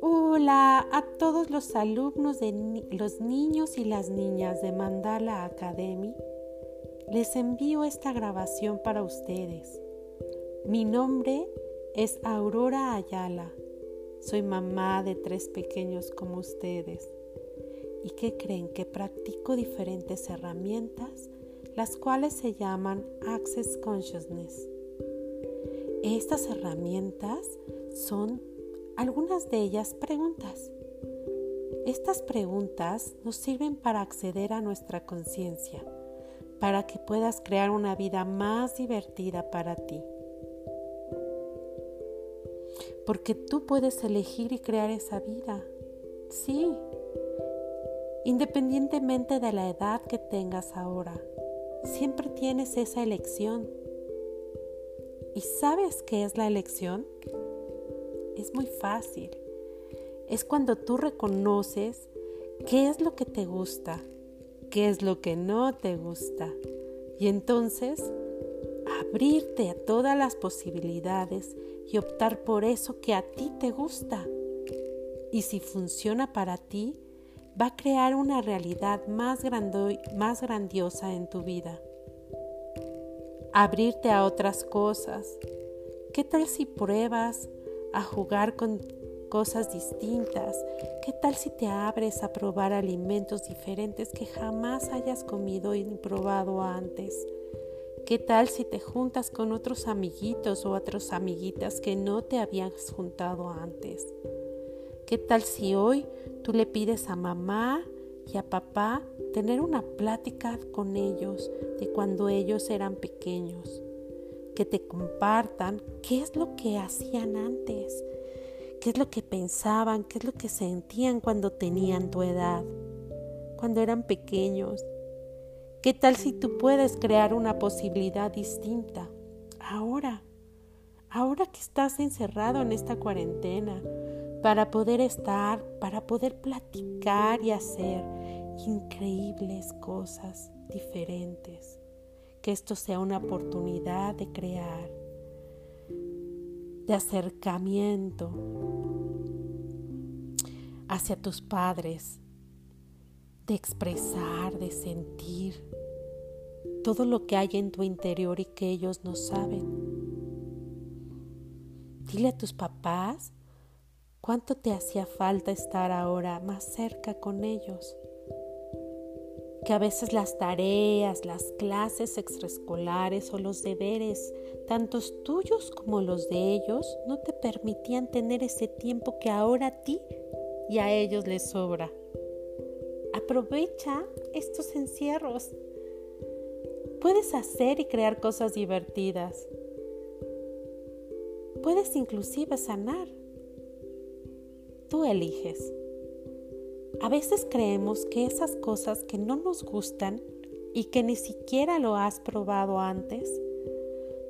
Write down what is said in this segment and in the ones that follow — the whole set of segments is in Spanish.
Hola a todos los alumnos de los niños y las niñas de Mandala Academy. Les envío esta grabación para ustedes. Mi nombre es Aurora Ayala. Soy mamá de tres pequeños como ustedes. ¿Y qué creen? Que practico diferentes herramientas, las cuales se llaman Access Consciousness. Estas herramientas son algunas de ellas preguntas. Estas preguntas nos sirven para acceder a nuestra conciencia, para que puedas crear una vida más divertida para ti. Porque tú puedes elegir y crear esa vida. Sí, independientemente de la edad que tengas ahora, siempre tienes esa elección. ¿Y sabes qué es la elección? es muy fácil. Es cuando tú reconoces qué es lo que te gusta, qué es lo que no te gusta. Y entonces abrirte a todas las posibilidades y optar por eso que a ti te gusta. Y si funciona para ti, va a crear una realidad más, más grandiosa en tu vida. Abrirte a otras cosas. ¿Qué tal si pruebas a jugar con cosas distintas? ¿Qué tal si te abres a probar alimentos diferentes que jamás hayas comido y probado antes? ¿Qué tal si te juntas con otros amiguitos o otras amiguitas que no te habías juntado antes? ¿Qué tal si hoy tú le pides a mamá y a papá tener una plática con ellos de cuando ellos eran pequeños? que te compartan qué es lo que hacían antes, qué es lo que pensaban, qué es lo que sentían cuando tenían tu edad, cuando eran pequeños. ¿Qué tal si tú puedes crear una posibilidad distinta ahora? Ahora que estás encerrado en esta cuarentena, para poder estar, para poder platicar y hacer increíbles cosas diferentes que esto sea una oportunidad de crear, de acercamiento hacia tus padres, de expresar, de sentir todo lo que hay en tu interior y que ellos no saben. Dile a tus papás cuánto te hacía falta estar ahora más cerca con ellos que a veces las tareas, las clases extraescolares o los deberes, tantos tuyos como los de ellos, no te permitían tener ese tiempo que ahora a ti y a ellos les sobra. Aprovecha estos encierros. Puedes hacer y crear cosas divertidas. Puedes inclusive sanar. Tú eliges. A veces creemos que esas cosas que no nos gustan y que ni siquiera lo has probado antes,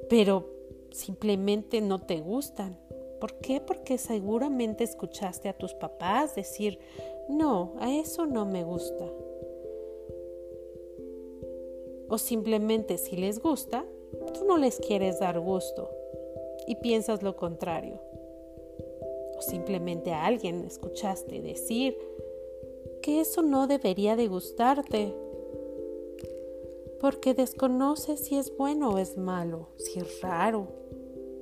pero simplemente no te gustan. ¿Por qué? Porque seguramente escuchaste a tus papás decir, no, a eso no me gusta. O simplemente si les gusta, tú no les quieres dar gusto y piensas lo contrario. O simplemente a alguien escuchaste decir, que eso no debería de gustarte, porque desconoces si es bueno o es malo, si es raro,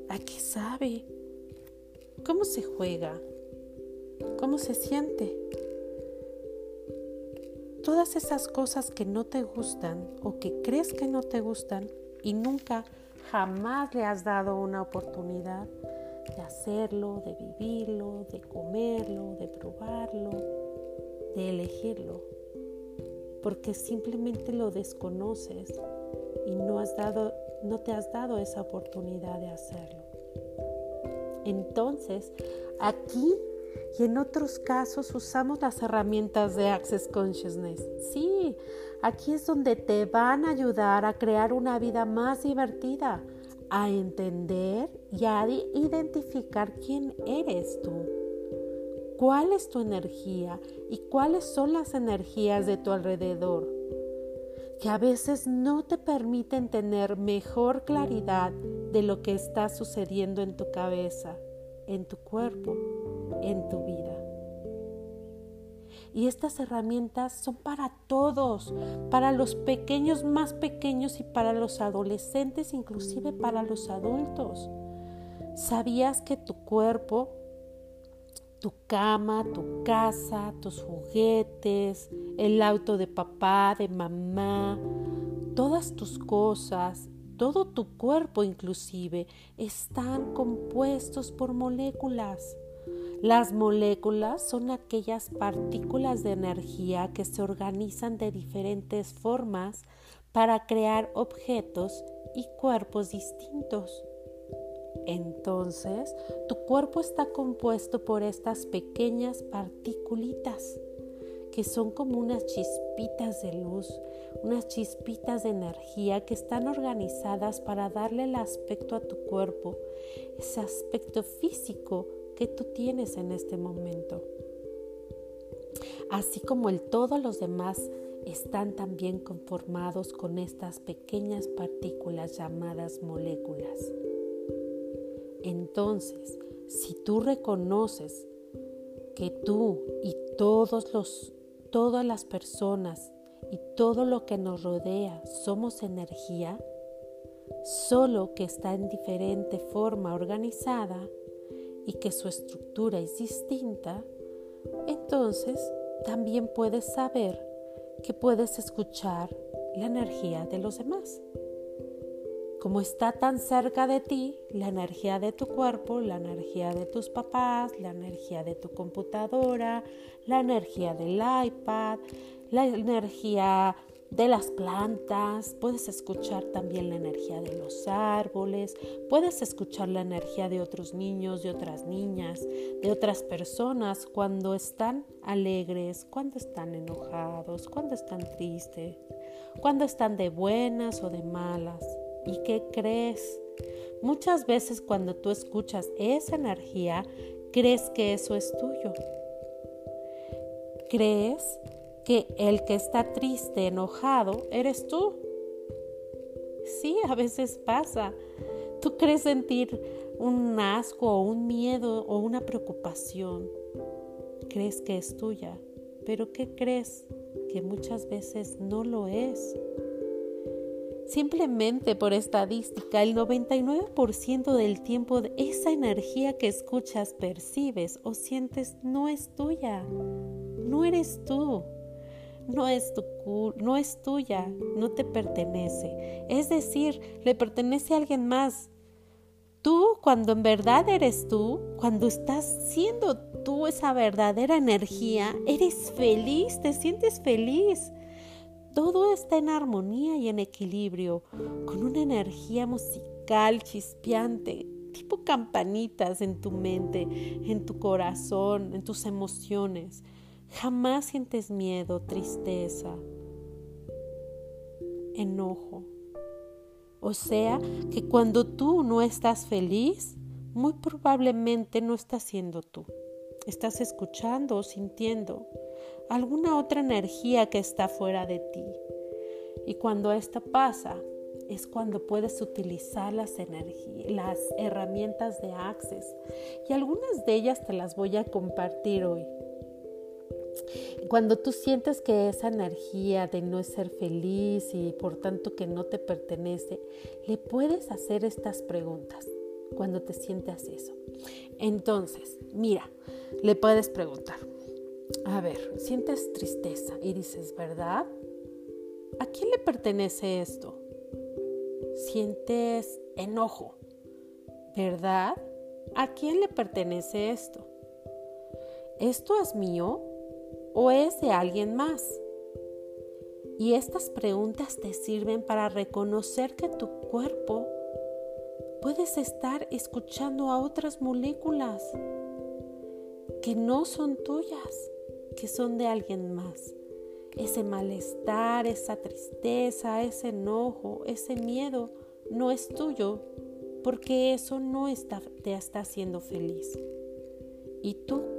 a qué sabe, cómo se juega, cómo se siente. Todas esas cosas que no te gustan o que crees que no te gustan y nunca, jamás le has dado una oportunidad de hacerlo, de vivirlo, de comerlo, de probarlo de elegirlo, porque simplemente lo desconoces y no, has dado, no te has dado esa oportunidad de hacerlo. Entonces, aquí y en otros casos usamos las herramientas de Access Consciousness. Sí, aquí es donde te van a ayudar a crear una vida más divertida, a entender y a identificar quién eres tú cuál es tu energía y cuáles son las energías de tu alrededor. que a veces no te permiten tener mejor claridad de lo que está sucediendo en tu cabeza, en tu cuerpo, en tu vida. Y estas herramientas son para todos, para los pequeños más pequeños y para los adolescentes, inclusive para los adultos. ¿Sabías que tu cuerpo, tu cama, tu casa, tus juguetes, el auto de papá, de mamá, todas tus cosas, todo tu cuerpo inclusive, están compuestos por moléculas? Las moléculas son aquellas partículas de energía que se organizan de diferentes formas para crear objetos y cuerpos distintos. Entonces, tu cuerpo está compuesto por estas pequeñas particulitas que son como unas chispitas de luz, unas chispitas de energía que están organizadas para darle el aspecto a tu cuerpo, ese aspecto físico que tú tienes en este momento. Así como el todos los demás están también conformados con estas pequeñas partículas llamadas moléculas. Entonces, si tú reconoces que tú y todos los todas las personas y todo lo que nos rodea somos energía, solo que está en diferente forma organizada, y que su estructura es distinta, entonces también puedes saber que puedes escuchar la energía de los demás. Como está tan cerca de ti, la energía de tu cuerpo, la energía de tus papás, la energía de tu computadora, la energía del iPad, la energía de las plantas, puedes escuchar también la energía de los árboles, puedes escuchar la energía de otros niños, de otras niñas, de otras personas cuando están alegres, cuando están enojados, cuando están tristes, cuando están de buenas o de malas. ¿Y qué crees? Muchas veces cuando tú escuchas esa energía, crees que eso es tuyo. Crees que el que está triste, enojado, eres tú. Sí, a veces pasa. Tú crees sentir un asco o un miedo o una preocupación. Crees que es tuya, pero ¿qué crees? Que muchas veces no lo es. Simplemente por estadística, el 99% del tiempo de esa energía que escuchas, percibes o sientes no es tuya, no eres tú no es, tu, no es tuya, no te pertenece. Es decir, le pertenece a alguien más. Tú, cuando en verdad eres tú, cuando estás siendo tú esa verdadera energía, eres feliz, te sientes feliz. Todo está en armonía y en equilibrio, con una energía musical chispeante, tipo campanitas en tu mente, en tu corazón, en tus emociones. Jamás sientes miedo, tristeza, enojo. O sea que cuando tú no estás feliz, muy probablemente no estás siendo tú. Estás escuchando o sintiendo alguna otra energía que está fuera de ti. Y cuando esto pasa, es cuando puedes utilizar las, las herramientas de Access. Y algunas de ellas te las voy a compartir hoy. Cuando tú sientes que esa energía de no ser feliz y por tanto que no te pertenece, le puedes hacer estas preguntas cuando te sientes eso. Entonces, mira, le puedes preguntar, a ver, sientes tristeza y dices, ¿verdad? ¿A quién le pertenece esto? Sientes enojo, ¿verdad? ¿A quién le pertenece esto? ¿Esto es mío? O es de alguien más? Y estas preguntas te sirven para reconocer que tu cuerpo puedes estar escuchando a otras moléculas que no son tuyas, que son de alguien más. Ese malestar, esa tristeza, ese enojo, ese miedo no es tuyo porque eso no te está haciendo feliz. Y tú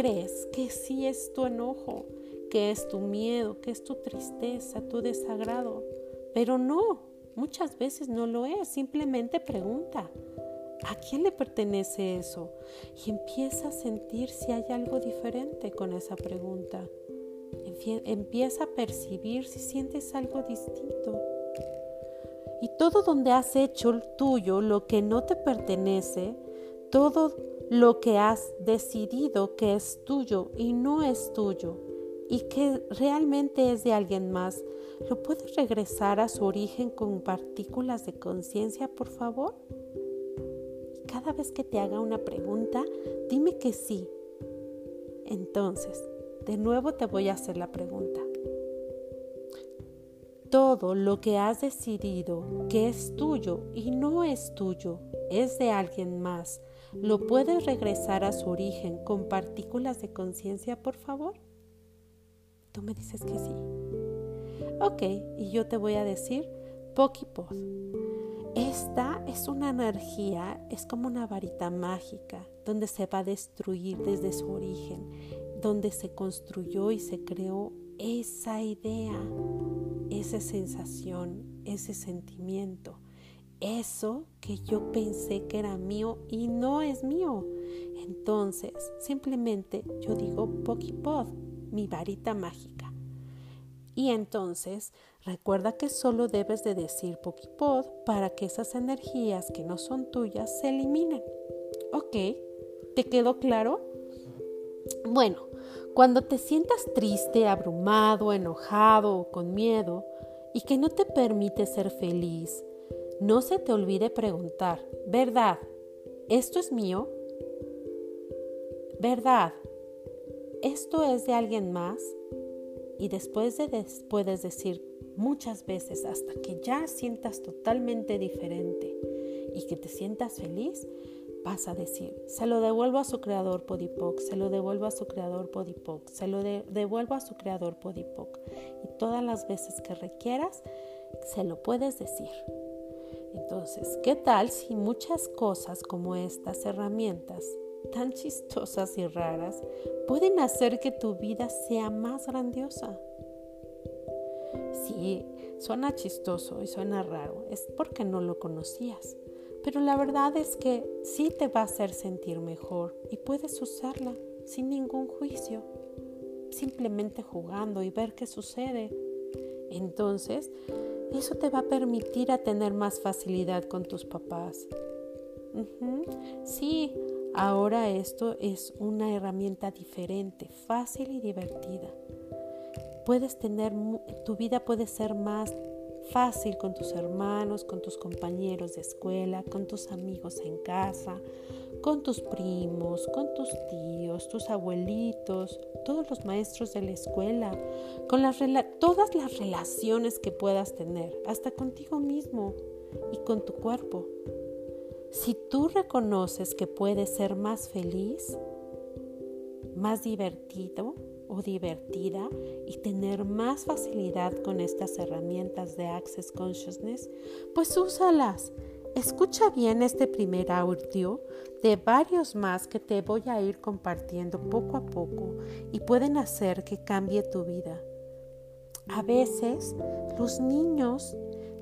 crees que sí es tu enojo, que es tu miedo, que es tu tristeza, tu desagrado. Pero no, muchas veces no lo es. Simplemente pregunta, ¿a quién le pertenece eso? Y empieza a sentir si hay algo diferente con esa pregunta. Empieza a percibir si sientes algo distinto. Y todo donde has hecho tuyo lo que no te pertenece, todo lo que has decidido que es tuyo y no es tuyo y que realmente es de alguien más, ¿lo puedes regresar a su origen con partículas de conciencia, por favor? cada vez que te haga una pregunta, dime que sí. Entonces, de nuevo te voy a hacer la pregunta todo lo que has decidido que es tuyo y no es tuyo, es de alguien más, ¿lo puedes regresar a su origen con partículas de conciencia, por favor? Tú me dices que sí. Ok, y yo te voy a decir Pokipod. Esta es una energía, es como una varita mágica, donde se va a destruir desde su origen, donde se construyó y se creó esa idea esa sensación, ese sentimiento, eso que yo pensé que era mío y no es mío. Entonces, simplemente yo digo Pokipod, mi varita mágica. Y entonces, recuerda que solo debes de decir Pokipod para que esas energías que no son tuyas se eliminen. ¿Ok? ¿Te quedó claro? Bueno, cuando te sientas triste, abrumado, enojado o con miedo y que no te permite ser feliz, no se te olvide preguntar, ¿verdad? ¿Esto es mío? ¿Verdad? ¿Esto es de alguien más? Y después de puedes decir muchas veces hasta que ya sientas totalmente diferente y que te sientas feliz, vas a decir, se lo devuelvo a su creador Podipoc, se lo devuelvo a su creador Podipoc, se lo devuelvo a su creador Podipoc. Y todas las veces que requieras, se lo puedes decir. Entonces, ¿qué tal si muchas cosas como estas herramientas tan chistosas y raras pueden hacer que tu vida sea más grandiosa? Sí, suena chistoso y suena raro, es porque no lo conocías. Pero la verdad es que sí te va a hacer sentir mejor y puedes usarla sin ningún juicio, simplemente jugando y ver qué sucede. Entonces, eso te va a permitir a tener más facilidad con tus papás. Sí, ahora esto es una herramienta diferente, fácil y divertida. Puedes tener, tu vida puede ser más fácil con tus hermanos, con tus compañeros de escuela, con tus amigos en casa, con tus primos, con tus tíos, tus abuelitos, todos los maestros de la escuela, con todas las relaciones que puedas tener, hasta contigo mismo y con tu cuerpo. Si tú reconoces que puedes ser más feliz, más divertido, o divertida y tener más facilidad con estas herramientas de Access Consciousness, pues úsalas. Escucha bien este primer audio de varios más que te voy a ir compartiendo poco a poco y pueden hacer que cambie tu vida. A veces los niños,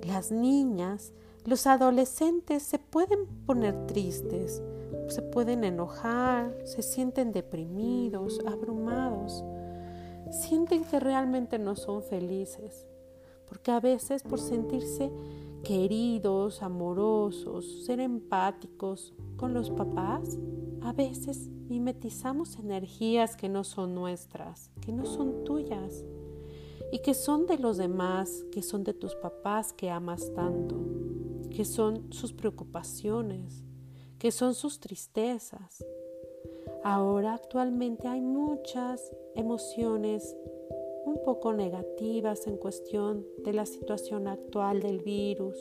las niñas, los adolescentes se pueden poner tristes, se pueden enojar, se sienten deprimidos, abrumados sienten que realmente no son felices, porque a veces por sentirse queridos, amorosos, ser empáticos con los papás, a veces mimetizamos energías que no son nuestras, que no son tuyas y que son de los demás, que son de tus papás que amas tanto, que son sus preocupaciones, que son sus tristezas, Ahora actualmente hay muchas emociones un poco negativas en cuestión de la situación actual del virus,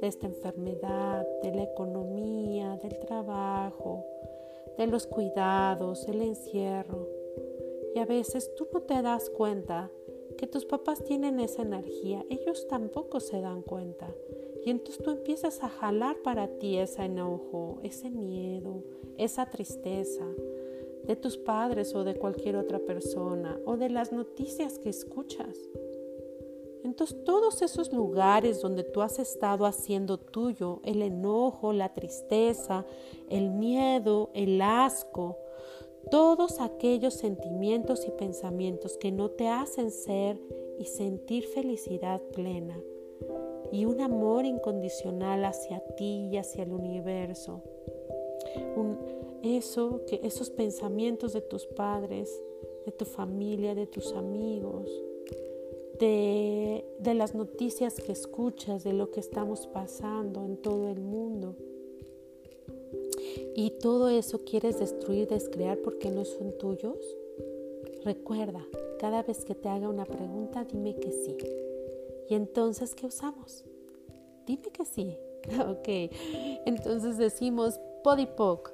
de esta enfermedad, de la economía, del trabajo, de los cuidados, el encierro. Y a veces tú no te das cuenta que tus papás tienen esa energía, ellos tampoco se dan cuenta. Y entonces tú empiezas a jalar para ti ese enojo, ese miedo, esa tristeza, de tus padres o de cualquier otra persona o de las noticias que escuchas. Entonces todos esos lugares donde tú has estado haciendo tuyo el enojo, la tristeza, el miedo, el asco, todos aquellos sentimientos y pensamientos que no te hacen ser y sentir felicidad plena y un amor incondicional hacia ti y hacia el universo. Eso, que esos pensamientos de tus padres, de tu familia, de tus amigos, de, de las noticias que escuchas, de lo que estamos pasando en todo el mundo. Y todo eso quieres destruir, descrear porque no son tuyos. Recuerda, cada vez que te haga una pregunta, dime que sí. ¿Y entonces qué usamos? Dime que sí. Ok, entonces decimos podipoc.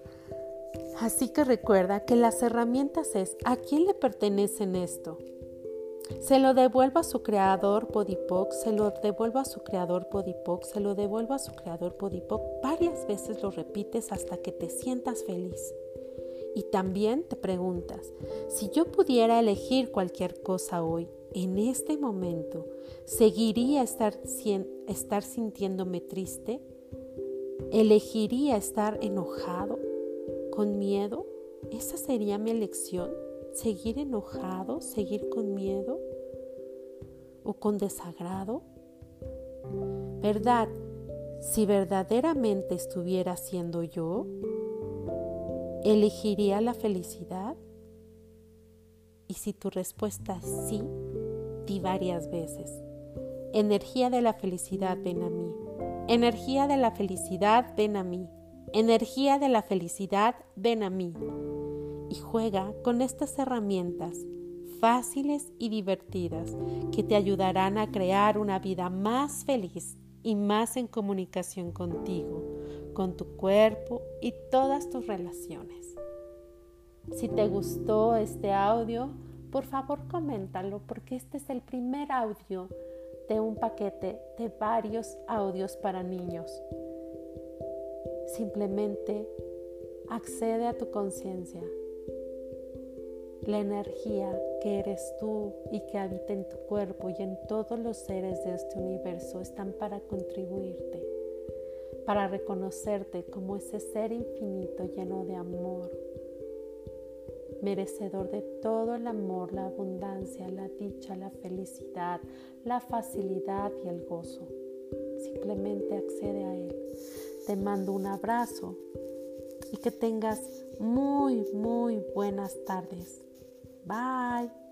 Así que recuerda que las herramientas es ¿a quién le pertenecen esto? Se lo devuelva a su creador Podipoc, se lo devuelva a su creador Podipoc, se lo devuelva a su creador Podipoc. Varias veces lo repites hasta que te sientas feliz. Y también te preguntas, si yo pudiera elegir cualquier cosa hoy, en este momento, ¿seguiría estar, estar sintiéndome triste? ¿Elegiría estar enojado? ¿Con miedo? ¿Esa sería mi elección? ¿Seguir enojado? ¿Seguir con miedo? ¿O con desagrado? ¿Verdad? Si verdaderamente estuviera siendo yo, ¿elegiría la felicidad? Y si tu respuesta es sí, di varias veces. Energía de la felicidad, ven a mí. Energía de la felicidad, ven a mí. Energía de la felicidad, ven a mí. Y juega con estas herramientas fáciles y divertidas que te ayudarán a crear una vida más feliz y más en comunicación contigo, con tu cuerpo y todas tus relaciones. Si te gustó este audio, por favor coméntalo porque este es el primer audio de un paquete de varios audios para niños. Simplemente accede a tu conciencia, la energía que eres tú y que habita en tu cuerpo y en todos los seres de este universo están para contribuirte, para reconocerte como ese ser infinito lleno de amor, merecedor de todo el amor, la abundancia, la dicha, la felicidad, la facilidad y el gozo. Simplemente accede a Él. Te mando un abrazo y que tengas muy, muy buenas tardes. Bye.